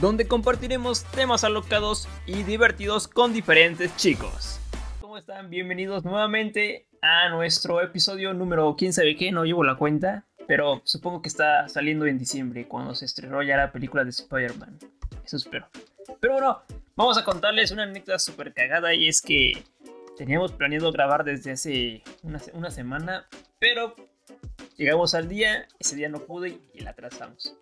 donde compartiremos temas alocados y divertidos con diferentes chicos. ¿Cómo están? Bienvenidos nuevamente a nuestro episodio número quién sabe qué, no llevo la cuenta, pero supongo que está saliendo en diciembre cuando se estrenó ya la película de Spider-Man. Eso espero. Pero bueno, vamos a contarles una anécdota súper cagada y es que teníamos planeado grabar desde hace una, una semana, pero llegamos al día, ese día no pude y la atrasamos.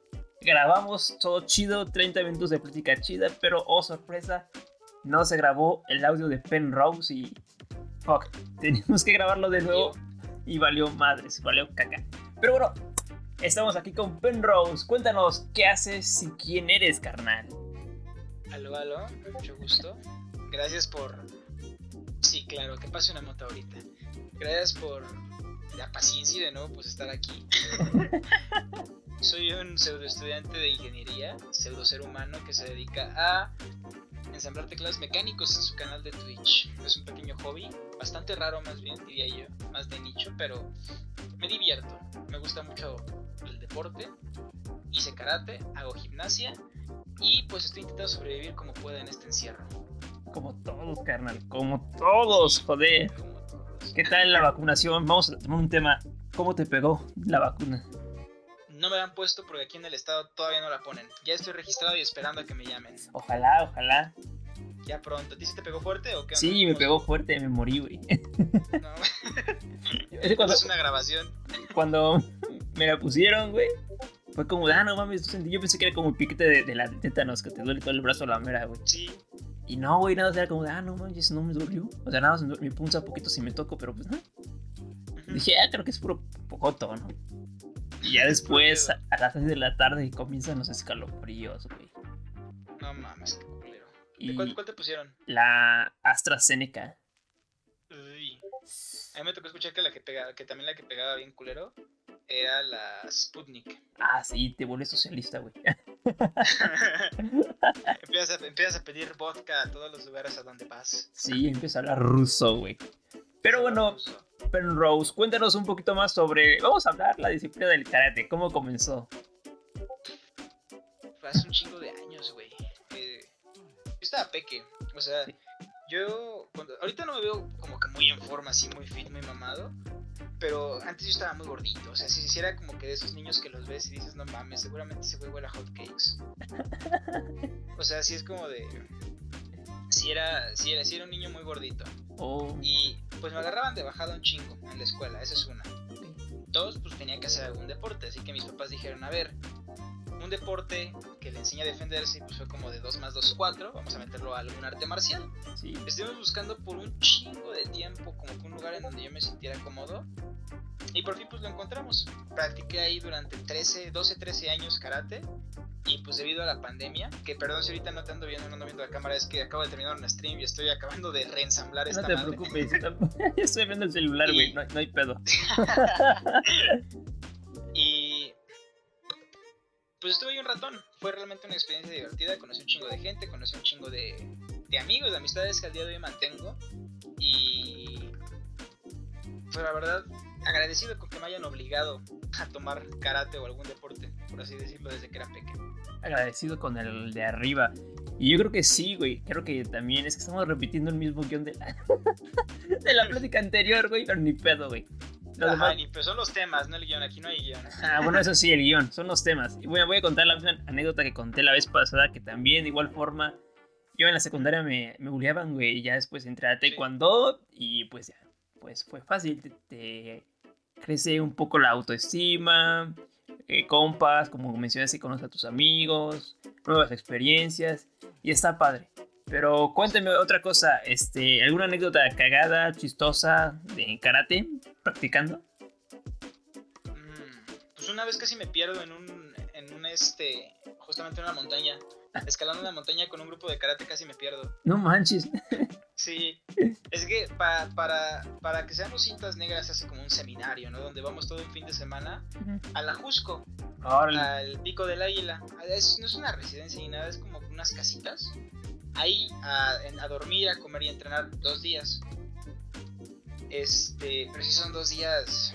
Grabamos todo chido, 30 minutos de plática chida, pero oh sorpresa, no se grabó el audio de Penrose y fuck, teníamos que grabarlo de nuevo y valió madres, valió caca. Pero bueno, estamos aquí con Penrose. Cuéntanos qué haces y quién eres, carnal. Aló, aló, mucho gusto. Gracias por. Sí, claro, que pase una moto ahorita. Gracias por la paciencia y de nuevo pues estar aquí. Soy un pseudo estudiante de ingeniería, pseudo ser humano que se dedica a ensamblar teclados mecánicos en su canal de Twitch. Es un pequeño hobby, bastante raro más bien, diría yo, más de nicho, pero me divierto. Me gusta mucho el deporte, hice karate, hago gimnasia y pues estoy intentando sobrevivir como pueda en este encierro. Como todos, carnal, como todos, joder. Todos. ¿Qué tal la vacunación? Vamos a tomar un tema. ¿Cómo te pegó la vacuna? No me la han puesto porque aquí en el estado todavía no la ponen. Ya estoy registrado y esperando a que me llamen. Ojalá, ojalá. Ya pronto. ¿A ti sí te pegó fuerte o qué? onda? Sí, me ¿Cómo pegó fuerte, me morí, güey. No. Es cuando, es una grabación. cuando me la pusieron, güey, fue como, ah, no mames, yo pensé que era como el piquete de, de la tétanos, que te duele todo el brazo a la mera, güey. Sí. Y no, güey, nada, era como, de, ah, no manches, no me dolió. O sea, nada, más me punza un poquito si me toco, pero pues no. Dije, ah, creo que es puro pocoto, ¿no? Y ya después, a, a las 6 de la tarde, comienzan los escalofríos, güey. No mames, qué culero. ¿De Y cuál, cuál te pusieron? la AstraZeneca. Uy. A mí me tocó escuchar que la que pegaba, que también la que pegaba bien culero era la Sputnik. Ah, sí, te vuelves socialista, güey. empiezas, a, empiezas a pedir vodka a todos los lugares a donde vas. Sí, empieza a hablar ruso, güey. Pero bueno, Penrose, cuéntanos un poquito más sobre. Vamos a hablar la disciplina del karate. ¿Cómo comenzó? Fue hace un chingo de años, güey. Eh, yo estaba peque. O sea, Sí. yo. cuando- ahorita no me veo como que muy en forma, así, muy fit, muy mamado. Pero antes yo estaba muy gordito. O sea, si si era como que de esos niños que los ves y dices, no mames, seguramente güey huele a hot cakes. o sea, sí es como de. Si era, si era, si era un niño muy gordito. Oh, Y pues me agarraban de bajada un chingo en la escuela, esa es una. Dos, pues tenía que hacer algún deporte, así que mis papás dijeron, a ver, un deporte que le enseña a defenderse, pues fue como de 2 más 2, 4, vamos a meterlo a algún arte marcial. sí. Estuvimos buscando por un chingo de tiempo como que un lugar en donde yo me sintiera cómodo. Y por fin pues lo encontramos. Practiqué ahí durante 13, 12, 13 años karate. Y pues debido a la pandemia, que perdón si ahorita no te ando viendo, no ando viendo la cámara, es que acabo de terminar un stream y estoy acabando de reensamblar No esta te madre. preocupes. Yo estoy viendo el celular, güey. No, no hay pedo. Pues estuve ahí un ratón. Fue realmente una experiencia divertida. Conocí un chingo de gente, conocí un chingo de, de amigos, de amistades que al día de hoy mantengo. Y fue la verdad agradecido con que me hayan obligado a tomar karate o algún deporte, por así decirlo, desde que era pequeño. Agradecido con el de arriba. Y yo creo que sí, güey. Creo que también es que estamos repitiendo el mismo guion de la, de la plática anterior, güey. Pero ni pedo, güey. Ajá, demás- ni pues son los temas, no el guion. Aquí no hay guion. Ah, bueno, eso sí, el guion, son los temas. Y bueno, voy a contar la misma anécdota que conté la vez pasada, que también de igual forma, yo en la secundaria me, me bulleaban, güey, y ya después entré a taekwondo y pues ya, pues fue fácil, te, te crece un poco la autoestima, eh, compas, como mencionaste, conoces a tus amigos, nuevas experiencias, y está padre. Pero cuéntame otra cosa, este, ¿alguna anécdota cagada, chistosa de karate practicando? Mm, Pues una vez casi me pierdo en un, en un este, justamente en una montaña. Escalando una montaña con un grupo de karate casi me pierdo. No manches. Sí, es que para, para, para que seamos cintas negras hace como un seminario, ¿no? Donde vamos todo un fin de semana a la Jusco, al Pico del Águila. no es una residencia ni nada, es como unas casitas. Ahí a, a dormir, a comer y a entrenar dos días. Este, pero sí son dos días.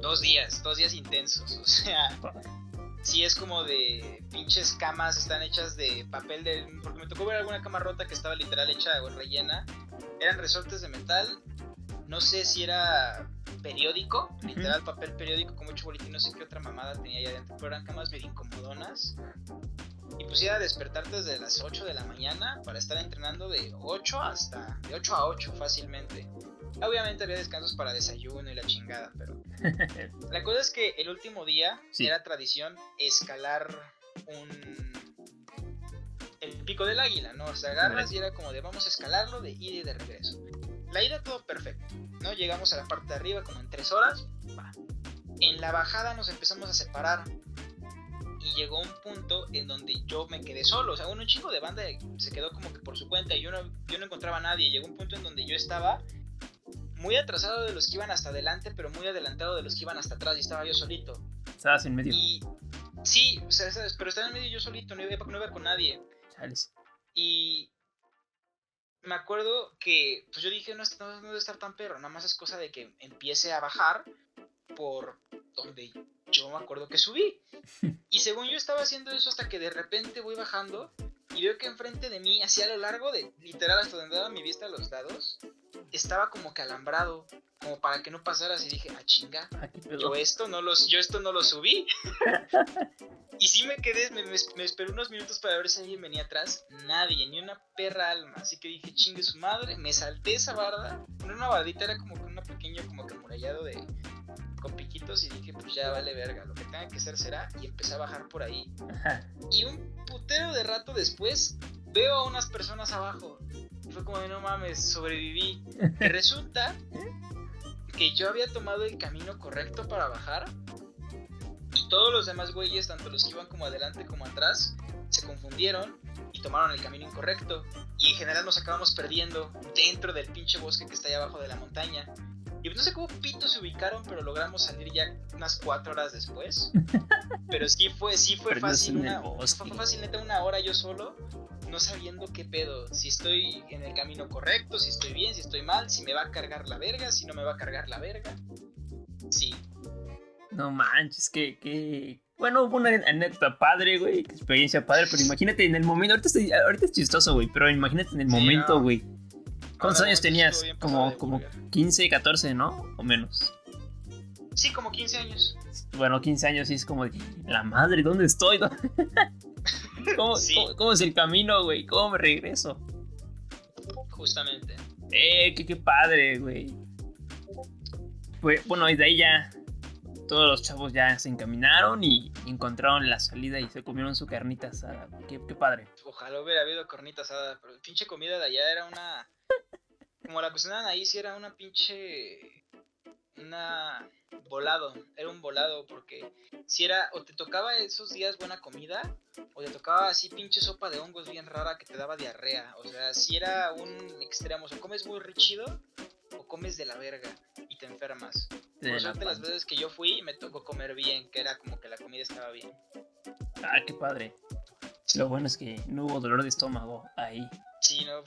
Dos días, dos días intensos. O sea, sí es como de pinches camas, están hechas de papel de. Porque me tocó ver alguna cama rota que estaba literal hecha o rellena. Eran resortes de metal. No sé si era periódico, literal papel periódico con mucho boletín, no sé qué otra mamada tenía ahí adentro, pero eran camas medio incomodonas. Y pues era despertarte desde las 8 de la mañana para estar entrenando de 8 hasta. de 8 a 8 fácilmente. Obviamente había descansos para desayuno y la chingada, pero. la cosa es que el último día era tradición escalar un. El pico del águila, ¿no? O sea, agarras y era como de vamos a escalarlo de ida y de regreso. La ida todo perfecto, ¿no? Llegamos a la parte de arriba como en tres horas. En la bajada nos empezamos a separar y llegó un punto en donde yo me quedé solo. O sea, bueno, un chico de banda se quedó como que por su cuenta y yo no, yo no encontraba a nadie. Llegó un punto en donde yo estaba muy atrasado de los que iban hasta adelante, pero muy adelantado de los que iban hasta atrás y estaba yo solito. Estabas en medio. Y sí, o sea, pero estaba en medio yo solito, no iba, no iba con nadie. Y me acuerdo que, pues yo dije, no, no, debe estar tan perro, nada más es cosa de que empiece a bajar por donde yo me acuerdo que subí. Y según yo estaba haciendo eso hasta que de repente voy bajando y veo que enfrente de mí, así a lo largo de, literal hasta donde daba mi vista a los lados, estaba como que alambrado, como para que no pasaras. Y dije, ah, chinga, yo esto no los, yo esto no lo subí. y sí me quedé, me, me, esperé unos minutos para ver si alguien venía atrás, nadie, ni una perra alma, así que dije, chingue su madre, me salté esa barda, no una bardita, era como que una pequeño como que murallado de y dije, pues ya vale verga, lo que tenga que ser será, y empecé a bajar por ahí. Y un putero de rato después, veo a unas personas abajo, fue como de no mames, sobreviví. Resulta que yo había tomado el camino correcto para bajar. Y todos los demás güeyes, tanto los que iban como adelante como atrás, se confundieron y tomaron el camino incorrecto. Y en general nos acabamos perdiendo dentro del pinche bosque que está ahí abajo de la montaña. Y no sé cómo pito se ubicaron, pero logramos salir ya unas cuatro horas después. Pero sí fue, sí fue fácil. Una, fue fácil, neta, una hora yo solo no sabiendo qué pedo, si estoy en el camino correcto, si estoy bien, si estoy mal, si me va a cargar la verga, si no me va a cargar la verga. Sí. No manches, que, que... Bueno, hubo una anécdota padre, güey, experiencia padre, pero imagínate en el momento, ahorita, ahorita es chistoso, güey, pero imagínate en el momento, güey. ¿Cuántos años tenías? Como, como 15, 14, ¿no? O menos. Sí, como 15 años. Bueno, 15 años sí es como la madre, ¿dónde estoy? ¿Cómo, es el camino, güey? ¿Cómo me regreso? Justamente. Eh, qué, padre, güey. Pues, bueno, y de ahí ya todos los chavos ya se encaminaron y encontraron la salida y se comieron su carnita asada. Qué, qué padre. Ojalá hubiera habido carnita asada, pero pinche comida de allá era una... Como la cocinaban ahí, sí era una pinche una volado, era un volado porque si era o te tocaba esos días buena comida o te tocaba así pinche sopa de hongos bien rara que te daba diarrea, o sea, si era un extremo, o comes muy richido o comes de la verga y te enfermas. Por suerte las veces que yo fui me tocó comer bien, que era como que la comida estaba bien. Ah, qué padre. Lo bueno es que no hubo dolor de estómago ahí. Sí, no,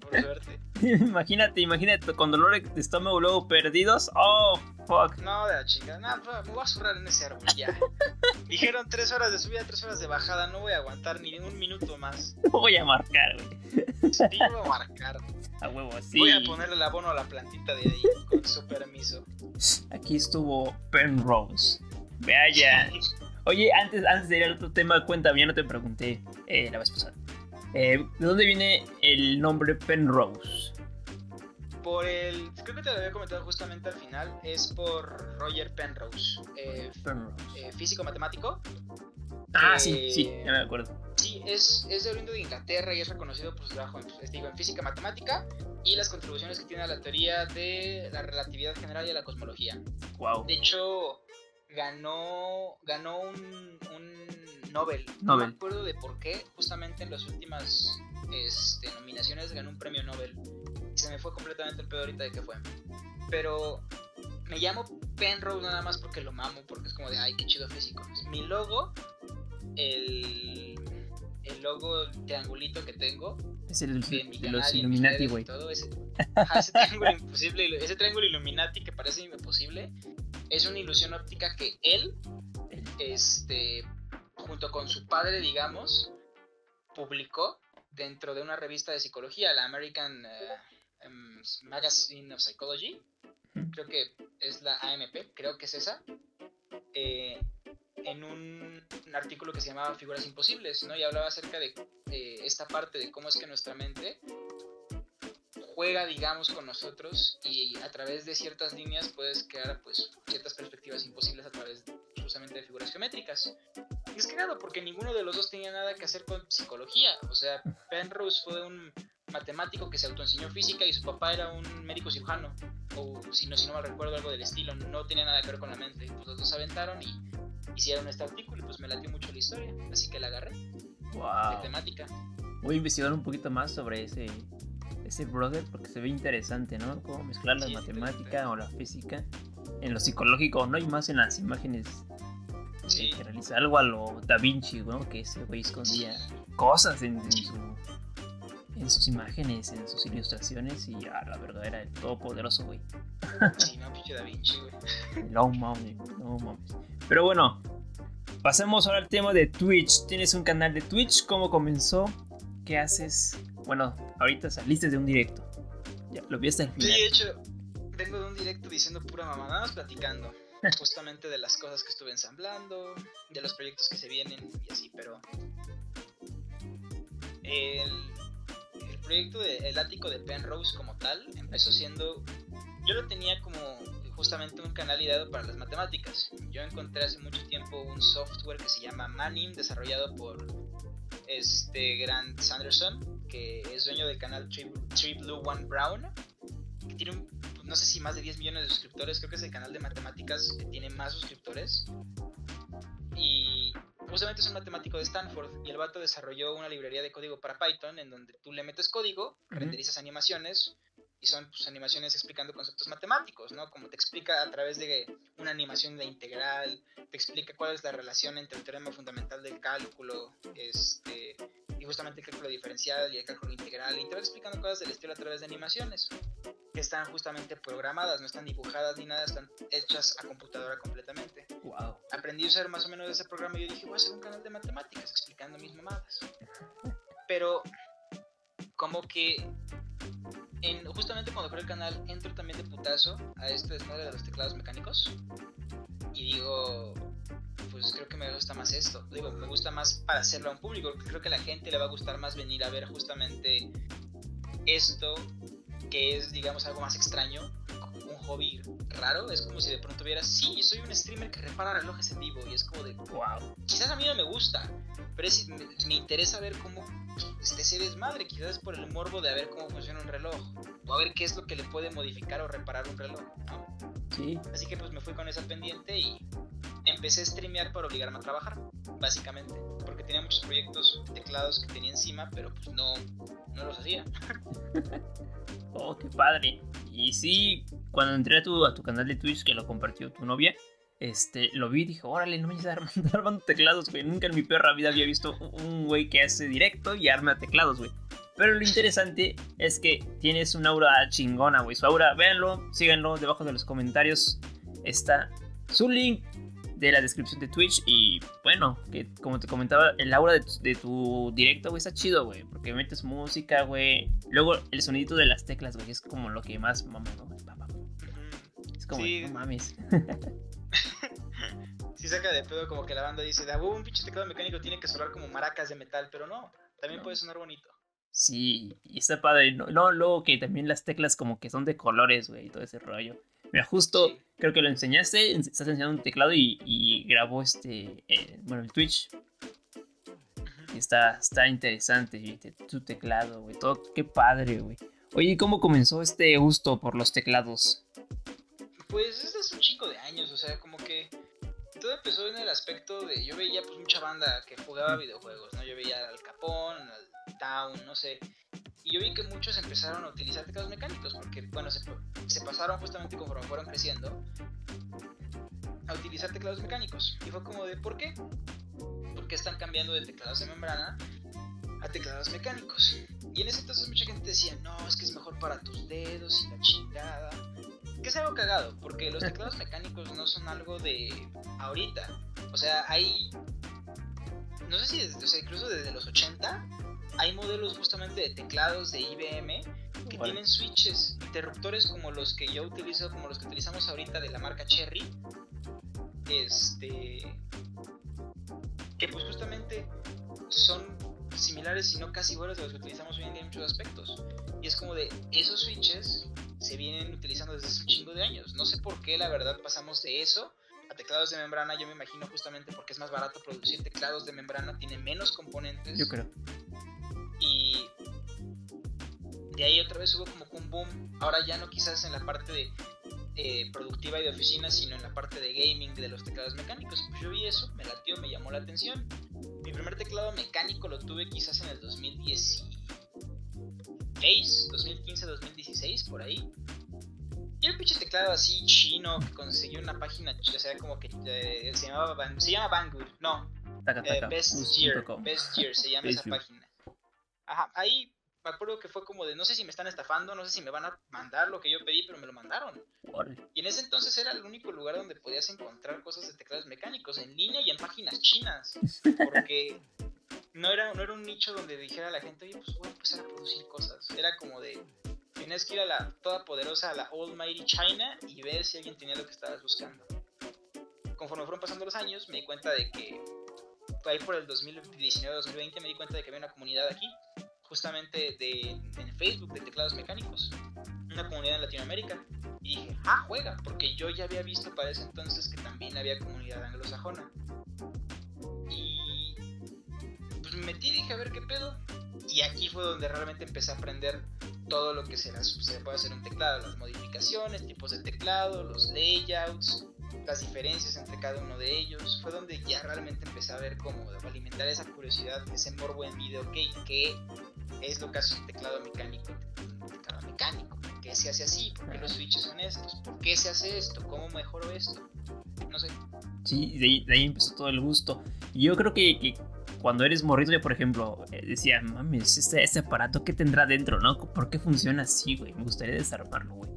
por suerte. imagínate, imagínate, con dolor de estómago luego perdidos. Oh, fuck. No, de la chingada. No, pues, me voy a zurrar en ese árbol ya. Dijeron tres horas de subida, tres horas de bajada. No voy a aguantar ni un minuto más. No voy a marcar, güey. Sí, voy a marcar. A huevo, sí. Voy a ponerle el abono a la plantita de ahí, con su permiso. Aquí estuvo Penrose. Vaya. Oye, antes, antes de ir al otro tema, cuéntame, ya no te pregunté eh, la vez pasada. Eh, ¿De dónde viene el nombre Penrose? Por el. Creo que te lo había comentado justamente al final. Es por Roger Penrose. Eh, eh, físico matemático. Ah, sí, sí, ya me acuerdo. Sí, es, es de oriundo de Inglaterra y es reconocido por su trabajo en, en física matemática y las contribuciones que tiene a la teoría de la relatividad general y a la cosmología. Wow. De hecho, ganó, ganó un, un Nobel. No me acuerdo de por qué, justamente en las últimas este, nominaciones, ganó un premio Nobel. Se me fue completamente el pedo ahorita de que fue. Pero me llamo Penrose nada más porque lo mamo, porque es como de, ay, qué chido físico. Mi logo, el, el logo triangulito que tengo, Es el de mi de canal los Illuminati, güey. ese triángulo imposible, ese triángulo Illuminati que parece imposible, es una ilusión óptica que él, este, junto con su padre, digamos, publicó dentro de una revista de psicología, la American eh, em, Magazine of Psychology, creo que es la AMP, creo que es esa, eh, en un, un artículo que se llamaba Figuras Imposibles, ¿no? Y hablaba acerca de esta parte de cómo es que nuestra mente juega, digamos, con nosotros y a través de ciertas líneas puedes crear, pues, ciertas perspectivas imposibles a través justamente de figuras geométricas. Es creado porque ninguno de los dos tenía nada que hacer con psicología. O sea, Penrose fue un matemático que se autoenseñó física y su papá era un médico cirujano. O si no, si no mal recuerdo, algo del estilo. No tenía nada que ver con la mente. Pues los dos se aventaron y hicieron este artículo y pues me latió mucho la historia. Así que la agarré de Wow. temática. Voy a investigar un poquito más sobre ese, ese brother porque se ve interesante, ¿no? Cómo mezclar la Sí, matemática o la física en lo psicológico, ¿no? Y más en las imágenes Sí. que realiza. Algo a lo Da Vinci, ¿no? Que ese güey escondía cosas en, en su, en sus imágenes, en sus ilustraciones y a la verdad era el todopoderoso, güey. Sí, no, pinche Da Vinci, güey. No mames, no mames. Pero bueno, pasemos ahora al tema de Twitch. ¿Tienes un canal de Twitch? ¿Cómo comenzó? ¿Qué haces? Bueno, ahorita saliste de un directo. Ya, lo vi hasta el Sí, final. de hecho, vengo de un directo diciendo pura más platicando justamente de las cosas que estuve ensamblando, de los proyectos que se vienen y así, pero el, proyecto de El ático de Penrose como tal empezó siendo, yo lo tenía como justamente un canal ideado para las matemáticas. Yo encontré hace mucho tiempo un software que se llama Manim, desarrollado por este Grant Sanderson, que es dueño del canal Tree Blue One Brown, que tiene un, no sé si más de 10 millones de suscriptores, creo que es el canal de matemáticas que tiene más suscriptores. Y justamente es un matemático de Stanford y el vato desarrolló una librería de código para Python en donde tú le metes código, renderizas animaciones y son pues, animaciones explicando conceptos matemáticos, ¿no? Como te explica a través de una animación de integral, te explica cuál es la relación entre el teorema fundamental del cálculo, este, y justamente el cálculo diferencial y el cálculo integral, y te va explicando cosas del estilo a través de animaciones que están justamente programadas, no están dibujadas ni nada, están hechas a computadora completamente. Wow. Aprendí a usar más o menos ese programa y yo dije, voy a hacer un canal de matemáticas explicando mis mamadas. Pero como que en, justamente cuando creo el canal entro también de putazo a este desmadre de los teclados mecánicos y digo, pues creo que me gusta más esto. Digo, me gusta más para hacerlo a un público. Creo que a la gente le va a gustar más venir a ver justamente esto que es, digamos, algo más extraño, un hobby raro. Es como si de pronto vieras, sí, soy un streamer que repara relojes en vivo. Y es como de, Wow. quizás a mí no me gusta, pero es- me, me interesa ver cómo este, se desmadre. Quizás es por el morbo de a ver cómo funciona un reloj, o a ver qué es lo que le puede modificar o reparar un reloj. ¿no? Sí. Así que pues me fui con esa pendiente y empecé a streamear para obligarme a trabajar, básicamente. Porque tenía muchos proyectos teclados que tenía encima, pero pues no, no los hacía. Oh, qué padre. Y sí, cuando entré a tu, a tu canal de Twitch que lo compartió tu novia, este, lo vi y dije, órale, no me a armando, teclados, güey. Nunca en mi perra vida había visto un güey que hace directo y arma teclados, güey. Pero lo interesante es que tienes una aura chingona, güey. Su aura, véanlo, síganlo, debajo de los comentarios está su link de la descripción de Twitch. Y bueno, que como te comentaba, el aura de tu, de tu directo, güey, está chido, güey. Porque metes música, güey. Luego el sonidito de las teclas, güey, es como lo que más mama, ¿no? Pa. Es como, Sí. no mames. Sí saca de pedo como que la banda dice, "Ah, un pinche teclado mecánico tiene que sonar como maracas de metal, pero no, también No. puede sonar bonito. Sí, y está padre. No, no, luego que también las teclas como que son de colores, güey, y todo ese rollo. Mira, justo creo que lo enseñaste, en- estás enseñando un teclado y, y grabó este, eh, bueno, el Twitch. Y está, está interesante, güey, te- tu teclado, güey, todo, qué padre, güey. Oye, ¿y cómo comenzó este gusto por los teclados? Pues desde hace un chico de años, o sea, como que todo empezó en el aspecto de yo veía pues mucha banda que jugaba videojuegos, ¿no? Yo veía al Capón, al Town, no sé. Y yo vi que muchos empezaron a utilizar teclados mecánicos porque, bueno, se, pasaron justamente conforme fueron creciendo a utilizar teclados mecánicos. Y fue como de, ¿por qué? Porque están cambiando de teclados de membrana a teclados mecánicos. Y en ese entonces mucha gente decía, no, es que es mejor para tus dedos y la chingada. Que es algo cagado, porque los teclados mecánicos no son algo de ahorita. O sea, hay... No sé si desde, o sea, incluso desde los 80 hay modelos justamente de teclados de IBM que tienen switches, interruptores como los que yo utilizo, como los que utilizamos ahorita de la marca Cherry. Este. Que pues justamente son similares, si no casi iguales a los que utilizamos hoy en día en muchos aspectos. Y es como de esos switches se vienen utilizando desde hace un chingo de años. No sé por qué, la verdad, pasamos de eso a teclados de membrana. Yo me imagino justamente porque es más barato producir teclados de membrana, tiene menos componentes. Yo creo. Y de ahí otra vez hubo como un boom. Ahora ya no quizás en la parte de eh, productiva y de oficina, sino en la parte de gaming de los teclados mecánicos. Pues yo vi eso, me latió, me llamó la atención. Mi primer teclado mecánico lo tuve quizás en el 2016, 2015, 2016, por ahí. Y el pinche teclado así chino que conseguí una página, o sea, como que eh, se, llamaba, se llama Banggood, no, eh, Best Year, Best Year se llama esa página. Ajá, ahí me acuerdo que fue como de, no sé si me están estafando, no sé si me van a mandar lo que yo pedí, pero me lo mandaron. Y en ese entonces era el único lugar donde podías encontrar cosas de teclados mecánicos, en línea y en páginas chinas. Porque no era, no era un nicho donde dijera la gente, oye, pues voy a empezar a producir cosas. Era como de, tienes que ir a la toda poderosa, a la Almighty China y ver si alguien tenía lo que estabas buscando. Conforme fueron pasando los años, me di cuenta de que, ahí por el 2019-2020, me di cuenta de que había una comunidad aquí justamente de, en Facebook de teclados mecánicos, una comunidad en Latinoamérica. Y dije, ah, juega, porque yo ya había visto para ese entonces que también había comunidad anglosajona. Y pues me metí dije, a ver qué pedo. Y aquí fue donde realmente empecé a aprender todo lo que se, se puede hacer un teclado, las modificaciones, tipos de teclado, los layouts, las diferencias entre cada uno de ellos. Fue donde ya realmente empecé a ver cómo alimentar esa curiosidad, ese morbo en video, ok, ¿qué es lo que hace un teclado mecánico? Un teclado mecánico, ¿por qué se hace así? ¿Por qué los switches son estos? ¿Por qué se hace esto? ¿Cómo mejoro esto? No sé. Sí, de ahí, empezó todo el gusto. Y yo creo que, cuando eres morrito, yo por ejemplo, eh, decía, mames, este, este aparato, ¿qué tendrá dentro, no? ¿Por qué funciona así, güey? Me gustaría desarmarlo, güey.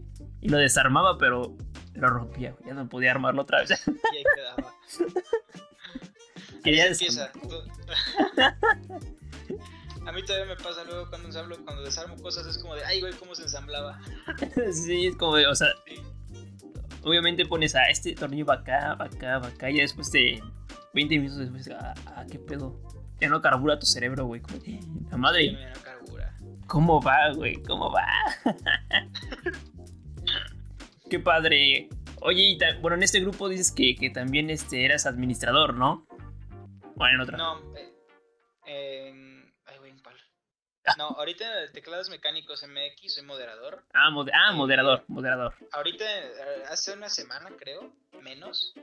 Y lo desarmaba, pero lo rompía, ya no podía armarlo otra vez. Y ahí quedaba. Quería empieza. A mí todavía me pasa luego cuando ensamblo, cuando desarmo cosas, es como de, ay, güey, ¿cómo se ensamblaba? sí, es como de, o sea, obviamente pones a este tornillo va acá, va acá, va acá, y después de 20 minutos después, ah, ah, qué pedo. Ya no carbura tu cerebro, güey. La madre. Ya no carbura. ¿Cómo va, güey? ¿Cómo va? Qué padre. Oye, y bueno, en este grupo dices que, que, también este, eras administrador, ¿no? Bueno, en otra. No, eh, en... Ay, güey, palo. No, ahorita en el Teclados Mecánicos MX soy moderador. Ah, ah moderador, moderador. Ahorita, eh, hace una semana, creo, menos,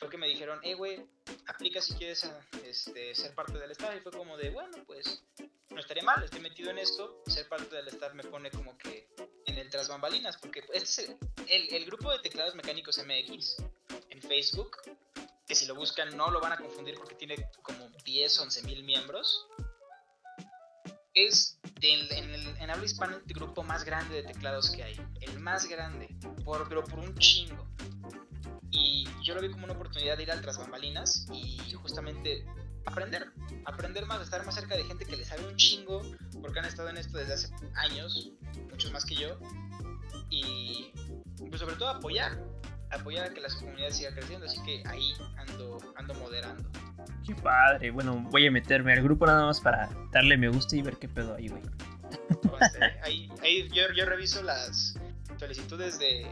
fue que me dijeron, eh, güey, aplica si quieres este, ser parte del staff. Y fue como de, bueno, pues no estaría mal, estoy metido en esto. Ser parte del staff me pone como que en el tras bambalinas, porque este es el, grupo de teclados mecánicos MX en Facebook, que si lo buscan no lo van a confundir porque tiene como 10, 11 mil miembros. Es en, el, en habla hispana el grupo más grande de teclados que hay. El más grande, por, pero por un chingo. Y yo lo vi como una oportunidad de ir al tras bambalinas y justamente aprender, aprender más, estar más cerca de gente que le sabe un chingo, porque han estado en esto desde hace años, muchos más que yo, y pues sobre todo apoyar, apoyar a que la comunidad siga creciendo, así que ahí ando, ando moderando. Qué padre, bueno, voy a meterme al grupo nada más para darle me gusta y ver qué pedo hay, güey. ahí, ahí yo, yo reviso las solicitudes de,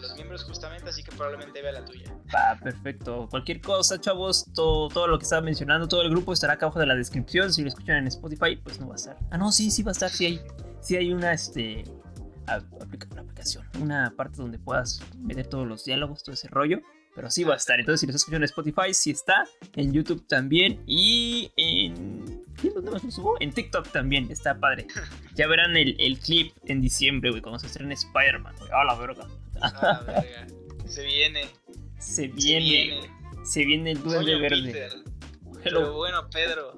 de los miembros justamente, así que probablemente vea la tuya. Va, perfecto. Cualquier cosa, chavos, todo, todo lo que estaba mencionando, todo el grupo estará acá abajo de la descripción. Si lo escuchan en Spotify, pues no va a estar. Ah, no, sí, sí va a estar. Sí hay, sí hay una, este, una aplicación, una parte donde puedas meter todos los diálogos, todo ese rollo. Pero sí va a estar. Entonces, si lo escuchan en Spotify, sí está. En YouTube también. Y en ¿Dónde más lo subo? En TikTok también, está padre. Ya verán el, el clip en diciembre, güey, cuando se estrene Spider-Man, güey. ¡A la verga! Ah, verga. Se viene. Se viene. Se viene, el duende verde. Peter. Pero, Pero bueno, Pedro.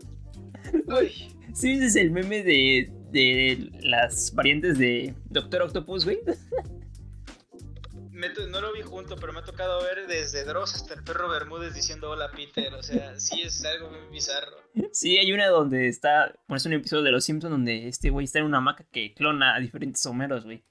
Uy, ¿sí viste el meme de, de las variantes de Doctor Octopus, güey? me no lo vi junto, pero me ha tocado ver desde Dross hasta el perro Bermúdez diciendo hola Peter. O sea, sí es algo muy bizarro. Sí, hay una donde está. Bueno, es un episodio de Los Simpsons donde este güey está en una hamaca que clona a diferentes Homeros, güey.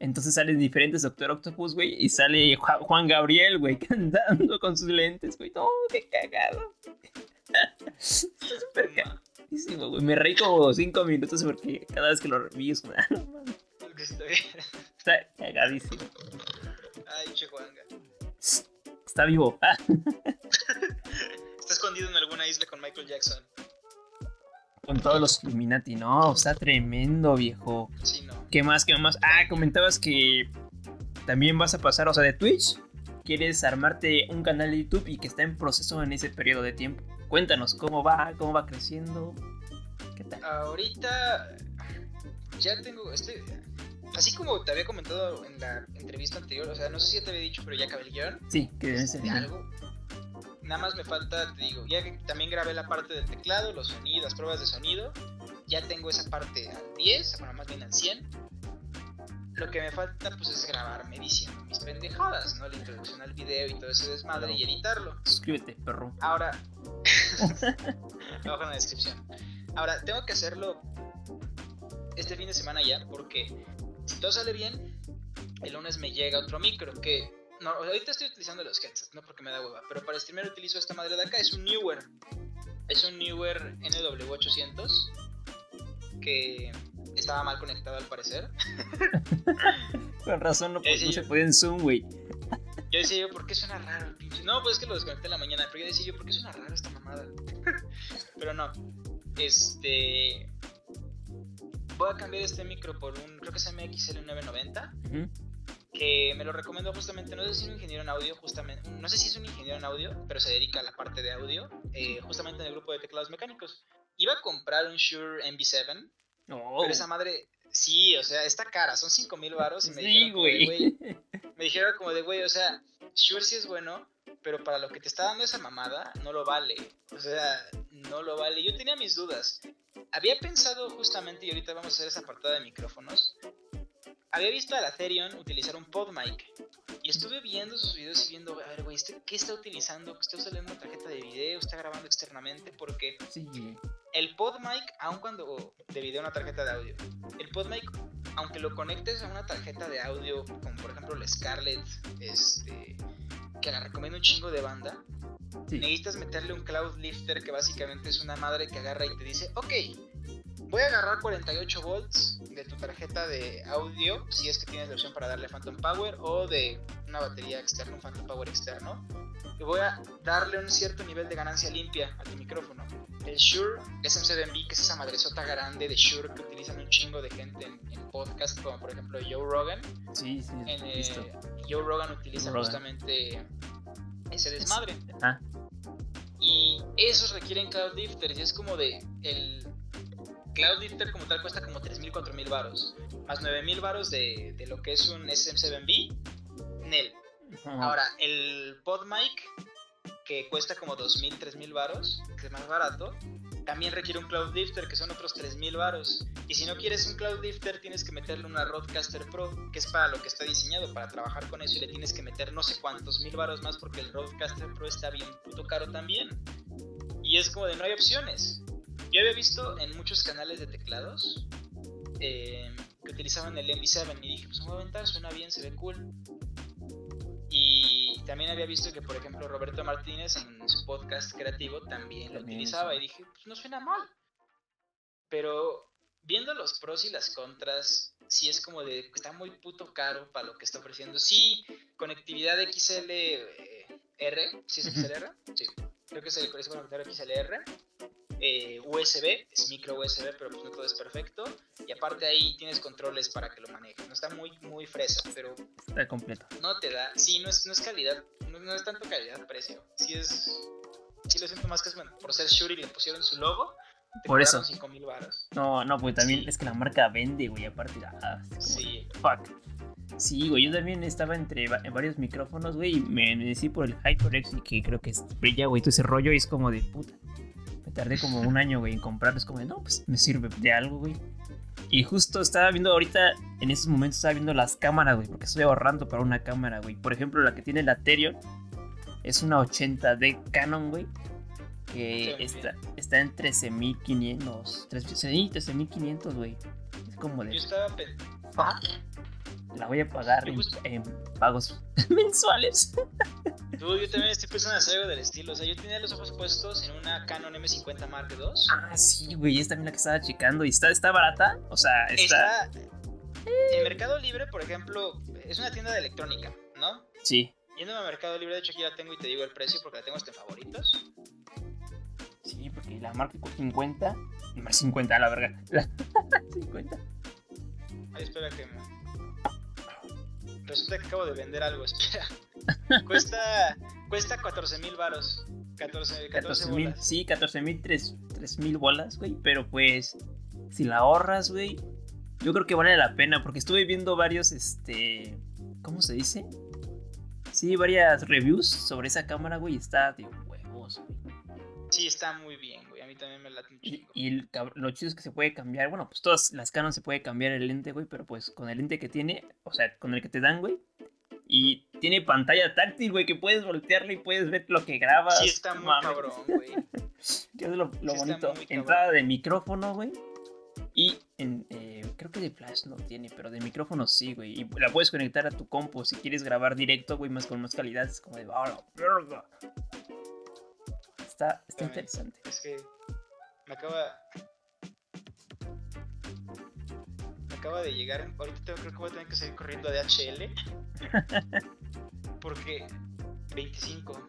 Entonces salen diferentes Doctor Octopus, güey. Y sale Ju- Juan Gabriel, güey, cantando con sus lentes, güey. No, qué cagado. Está súper cagadísimo, güey. Me reí como cinco minutos porque cada vez que lo reví es como, ah, está cagadísimo. Ay, che Juanga. Está vivo. Está escondido en alguna isla con Michael Jackson. Con todos los Illuminati. No, está tremendo, viejo. Sí, no. ¿Qué más? ¿Qué más? Ah, comentabas que también vas a pasar, o sea, de Twitch. Quieres armarte un canal de YouTube y que está en proceso en ese periodo de tiempo. Cuéntanos cómo va, cómo va creciendo. ¿Qué tal? Ahorita ya tengo este. Así como te había comentado en la entrevista anterior, o sea, no sé si ya te había dicho, pero ya acabé el guion Sí, que es de algo. Nada más me falta, te digo, ya que también grabé la parte del teclado, los sonidos, las pruebas de sonido. Ya tengo esa parte al 10, bueno, más bien al 100. Lo que me falta pues es grabarme diciendo mis pendejadas, ¿no? La introducción al video y todo ese desmadre y editarlo. Suscríbete, perro. Ahora, abajo en la descripción. Ahora, tengo que hacerlo este fin de semana ya, porque si todo sale bien, el lunes me llega otro micro que. No, ahorita estoy utilizando los headsets, no porque me da hueva, pero para streamer utilizo esta madre de acá, es un Newer. Es un Newer NW800 que estaba mal conectado al parecer. Con razón no, sí, no se puede en Zoom, güey. Yo decía yo, ¿por qué suena raro el pinche? No, pues es que lo desconecté en la mañana, pero yo decía yo, ¿por qué suena raro esta mamada? pero no. Este. Voy a cambiar este micro por un, creo que es MXL990, Ujú. Que me lo recomendó justamente, no sé si es un ingeniero en audio, justamente, no sé si es un ingeniero en audio, pero se dedica a la parte de audio, eh, justamente en el grupo de teclados mecánicos. Iba a comprar un Shure MV7, Oh, pero esa madre, sí, o sea, está cara, son 5 mil baros y me sí, dijeron como de, güey. me dijeron como de, güey, o sea, Shure sí es bueno, pero para lo que te está dando esa mamada, no lo vale. O sea, no lo vale. Yo tenía mis dudas. Había pensado justamente, y ahorita vamos a hacer esa apartada de micrófonos, había visto a la Therion utilizar un PodMic. Y estuve viendo sus videos y viendo, a ver, güey, ¿este ¿qué está utilizando? ¿Está usando una tarjeta de video? ¿Está grabando externamente? Porque Sí, el PodMic, aun cuando de video una tarjeta de audio, el PodMic, aunque lo conectes a una tarjeta de audio, como por ejemplo la Scarlett, este, que la recomiendo un chingo de banda, sí. necesitas meterle un Cloud Lifter que básicamente es una madre que agarra y te dice, ok, voy a agarrar 48 volts de tu tarjeta de audio, si es que tienes la opción para darle Phantom Power, o de una batería externa, un Phantom Power externo, y voy a darle un cierto nivel de ganancia limpia a tu micrófono. El Shure SM7B, que es esa madresota grande de Shure que utilizan un chingo de gente en, en podcast, como por ejemplo Joe Rogan. Sí, sí, En, eh. Joe Rogan utiliza Rogan. justamente ese desmadre. Ah, Y esos requieren Cloud Lifters. Y es como de. El Cloud Lifter como tal cuesta como 3.000, 4.000 varos. Más 9.000 varos de, de lo que es un SM7B. Nel. ajá. Ahora, el PodMic, que cuesta como 2.000, 3.000 varos, que es más barato, también requiere un Cloud Lifter, que son otros 3.000 varos. Y si no quieres un Cloud Lifter, tienes que meterle una Rodecaster Pro, que es para lo que está diseñado, para trabajar con eso, y le tienes que meter no sé cuántos mil varos más, porque el Rodecaster Pro está bien puto caro también. Y es como de no hay opciones. Yo había visto en muchos canales de teclados eh, que utilizaban el MV7 y dije, pues me voy a aventar, suena bien, se ve cool. Y también había visto que, por ejemplo, Roberto Martínez en su podcast creativo también lo utilizaba y dije, pues no suena mal. Pero viendo los pros y las contras, sí es como de que está muy puto caro para lo que está ofreciendo. Sí, conectividad XLR, ¿sí es. XLR? Sí, creo que es el conector XLR. Eh, USB, es micro USB, pero pues no todo es perfecto. Y aparte ahí tienes controles para que lo manejes. No está muy, muy fresa, pero está completo. no te da. Sí, no es, no es calidad, no, no es tanto calidad-precio. Sí es. Sí lo siento más que es bueno, por ser Shuri le pusieron su logo, Te Por eso. cobraron 5000 varos. No, no, pues también Sí. es que la marca vende, güey, aparte. Ah, Sí. Fuck. Sí, güey, yo también estaba entre va- en varios micrófonos, güey, y me me decidí por el HyperX y que creo que es- brilla, güey, todo ese rollo y es como de puta. Me tardé como un año, güey, en comprarlo, es como de, no, pues me sirve de algo, güey. Y justo estaba viendo ahorita, en esos momentos estaba viendo las cámaras, güey, porque estoy ahorrando para una cámara, güey. Por ejemplo, la que tiene la Aterion es una 80D Canon, güey, que Sí, está, está en 13.500, 13.500, güey. Es como de... Yo estaba pe- La voy a pagar en, justo- en pagos mensuales. Tú, yo también estoy pensando en hacer algo del estilo. O sea, yo tenía los ojos puestos en una Canon M50 Mark II. Ah, sí, güey, es también la que estaba checando. ¿Y está, está barata? O sea, está... Está. En Mercado Libre, por ejemplo, es una tienda de electrónica, ¿no? Sí, Yéndome a Mercado Libre, de hecho aquí la tengo y te digo el precio porque la tengo hasta en favoritos. sí, porque la marca 50... Más 50, la verga. La 50. Ay, espera que me... Resulta que acabo de vender algo, espera. cuesta cuesta 14 mil varos. 14, 14 14 mil, bolas. sí, 14 mil, 3 mil bolas, güey. Pero pues, si la ahorras, güey, yo creo que vale la pena. Porque estuve viendo varios, este. ¿Cómo se dice? Sí, varias reviews sobre esa cámara, güey. Está de huevos, güey. Sí, está muy bien, también me late un Y, y lo chido es que se puede cambiar. Bueno, pues todas las Canon se puede cambiar el lente, güey. Pero pues con el lente que tiene, o sea, con el que te dan, güey. Y tiene pantalla táctil, güey, que puedes voltearle y puedes ver lo que grabas. Sí, está muy Mames. cabrón, güey. Que es lo, lo Sí, bonito. Entrada de micrófono, güey. Y en, eh, creo que de flash no tiene, pero de micrófono sí, güey. Y la puedes conectar a tu compu si quieres grabar directo, güey, más con más calidad. Es como de, ¡ah, la verga! Está, está interesante. Es que me acaba. Me acaba de llegar. Ahorita tengo- creo que voy a tener que seguir corriendo a DHL. Porque 25.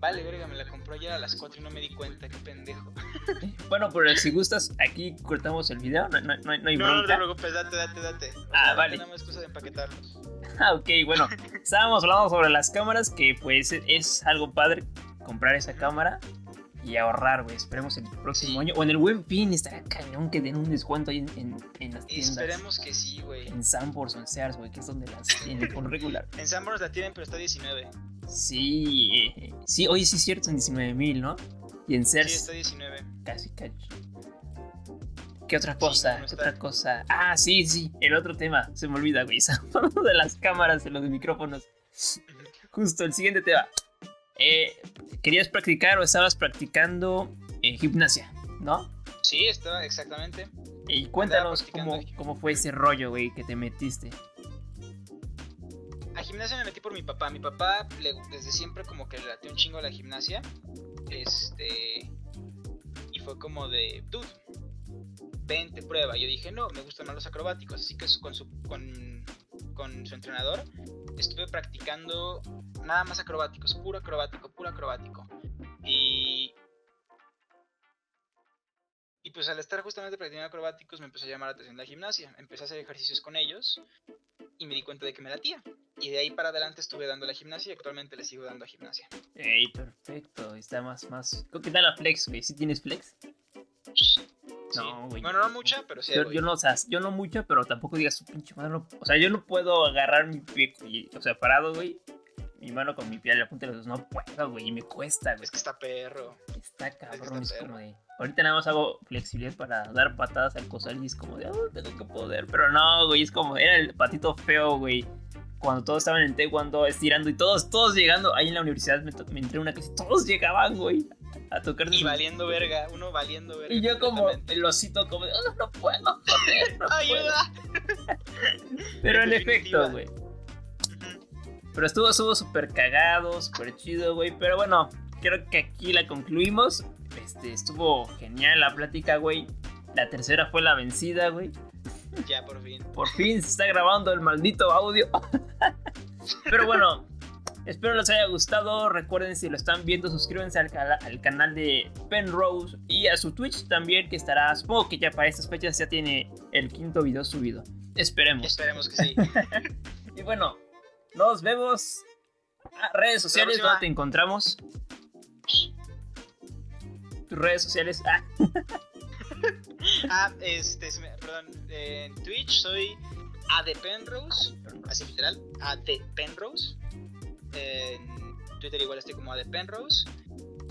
Vale, verga, me la compró ayer a las 4 y no me di cuenta, qué pendejo. Bueno, pero si gustas, aquí cortamos el video, no, no, no, no hay No, no te bronca. preocupes, date, date, date. O Ah, sea, vale. Más cosa de empaquetarlos. Ah, ok, bueno, estábamos hablando sobre las cámaras, que pues es algo padre comprar esa cámara y ahorrar, güey. Esperemos el próximo Sí. año. O en el buen fin, estará cañón que den un descuento ahí en, en, en las tiendas. esperemos que sí, güey. En Sanborns o en Sears, güey, que es donde las tienen por regular. En Sanborns la tienen, pero está 19. Sí, sí, oye, sí es cierto, en 19 mil, ¿no? Y en Sí, Sears, está 19. casi cacho. ¿Qué otra cosa? no ¿Qué otra cosa? Ah, sí, sí, el otro tema, se me olvida, güey. Hablando de las cámaras, de los micrófonos. Justo, el siguiente tema. Eh, ¿Querías practicar o estabas practicando eh, gimnasia, no? Sí, está exactamente. Y cuéntanos cómo, cómo fue ese rollo, güey, que te metiste. A gimnasia me metí por mi papá. Mi papá le- desde siempre como que le latió un chingo a la gimnasia. Este. Y fue como de, dude, vente, prueba. Yo dije, no, me gustan más los acrobáticos. Así que con su, con, con su entrenador estuve practicando nada más acrobáticos, puro acrobático, puro acrobático. Y. Y pues al estar justamente practicando acrobáticos me empezó a llamar la atención la gimnasia. Empecé a hacer ejercicios con ellos y me di cuenta de que me latía. Y de ahí para adelante estuve dando la gimnasia y actualmente le sigo dando a gimnasia. Ey, perfecto, está más, más... ¿Qué tal la flex, güey? ¿Sí tienes flex? Sí. No, güey. Bueno, no mucha, pero sí. Yo, yo no, o sea, yo no mucho, pero tampoco digas su pinche mano. O sea, yo no puedo agarrar mi pie, y- o sea, parado, güey. Mi mano con mi pie a la punta de los dedos. No puedo, güey, y me cuesta, güey. Es que está perro. Está cabrón, está es como de. Ahorita nada más hago flexibilidad para dar patadas al cosal y es como de, oh, tengo que poder. Pero no, güey, es como, era el patito feo, güey. Cuando todos estaban en Taekwondo estirando y todos, todos llegando. Ahí en la universidad me, me entré en una clase, todos llegaban, güey, a tocar Y valiendo verga, uno valiendo verga. Y yo como el osito, como de, oh, no puedo, joder, no puedo. ¡Ayuda! Pero en efecto, güey. Pero estuvo, estuvo súper cagado, súper chido, güey. Pero bueno, creo que aquí la concluimos. Este, estuvo genial la plática, güey. La tercera fue la vencida, güey. Ya, por fin. Por fin se está grabando el maldito audio. Pero bueno, espero les haya gustado. Recuerden, si lo están viendo, suscríbanse al, al canal de Penrose y a su Twitch también, que estará, supongo que ya para estas fechas ya tiene el quinto video subido. Esperemos. Esperemos que sí. Y bueno, nos vemos. Ah, redes sociales. ¿dónde te encontramos? tus redes sociales. Ah. ah, este, perdón, en Twitch soy ADPenrose, así literal, ADPenrose. En Twitter igual estoy como ADPenrose.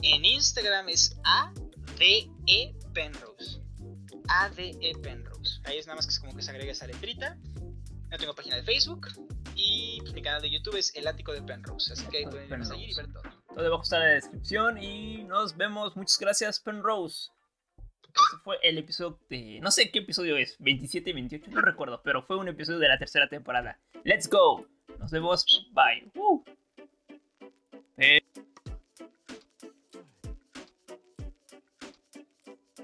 En Instagram es ADEPenrose. ADEPenrose. Ahí es nada más que es como que se agrega esa letrita. No tengo página de Facebook. Y pues, mi canal de YouTube es El Ático de Penrose. Así que ahí pueden ir a seguir y ver todo. Todo debajo está en la descripción. Y nos vemos. Muchas gracias, Penrose. Este fue el episodio de. No sé qué episodio es. 27, 28, no recuerdo. Pero fue un episodio de la tercera temporada. Let's go. Nos vemos. Bye.